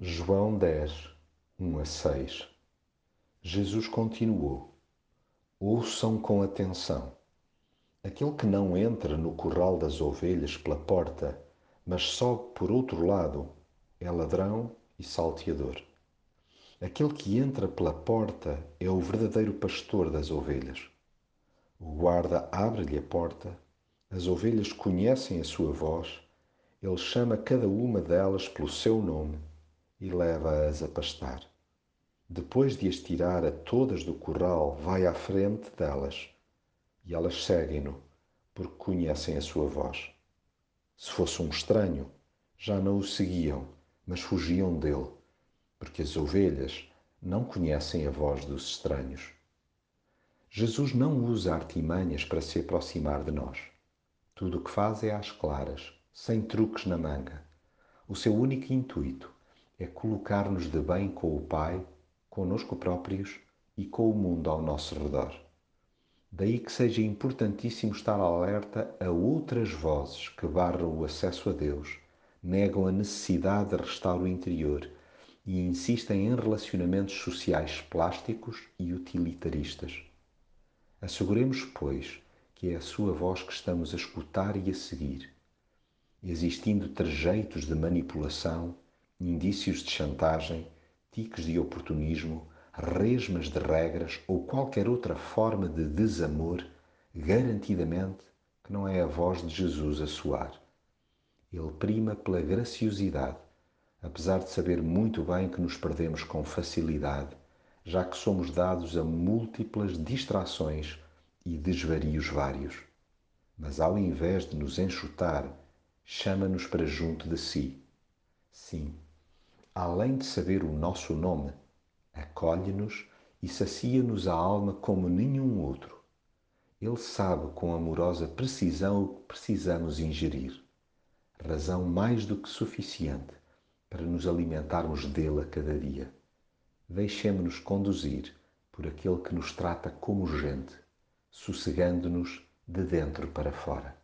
João 10, 1 a 6 Jesus continuou: Ouçam com atenção. Aquele que não entra no curral das ovelhas pela porta, mas sobe por outro lado, é ladrão e salteador. Aquele que entra pela porta é o verdadeiro pastor das ovelhas. O guarda abre-lhe a porta, as ovelhas conhecem a sua voz, ele chama cada uma delas pelo seu nome e leva-as a pastar. Depois de as tirar a todas do curral, vai à frente delas e elas seguem-no, porque conhecem a sua voz. Se fosse um estranho, já não o seguiam, mas fugiam dele, porque as ovelhas não conhecem a voz dos estranhos. Jesus não usa artimanhas para se aproximar de nós. Tudo o que faz é às claras, sem truques na manga. O seu único intuito é colocar-nos de bem com o Pai, conosco próprios e com o mundo ao nosso redor. Daí que seja importantíssimo estar alerta a outras vozes que barram o acesso a Deus, negam a necessidade de restar o interior e insistem em relacionamentos sociais plásticos e utilitaristas. Asseguremos, pois, que é a sua voz que estamos a escutar e a seguir. Existindo trejeitos de manipulação, indícios de chantagem, tiques de oportunismo, resmas de regras ou qualquer outra forma de desamor, garantidamente que não é a voz de Jesus a soar. Ele prima pela graciosidade, apesar de saber muito bem que nos perdemos com facilidade, já que somos dados a múltiplas distrações e desvarios vários. Mas ao invés de nos enxutar, chama-nos para junto de si. Sim, além de saber o nosso nome, acolhe-nos e sacia-nos a alma como nenhum outro. Ele sabe com amorosa precisão o que precisamos ingerir, razão mais do que suficiente para nos alimentarmos dele a cada dia. Deixemos-nos conduzir por aquele que nos trata como gente, sossegando-nos de dentro para fora.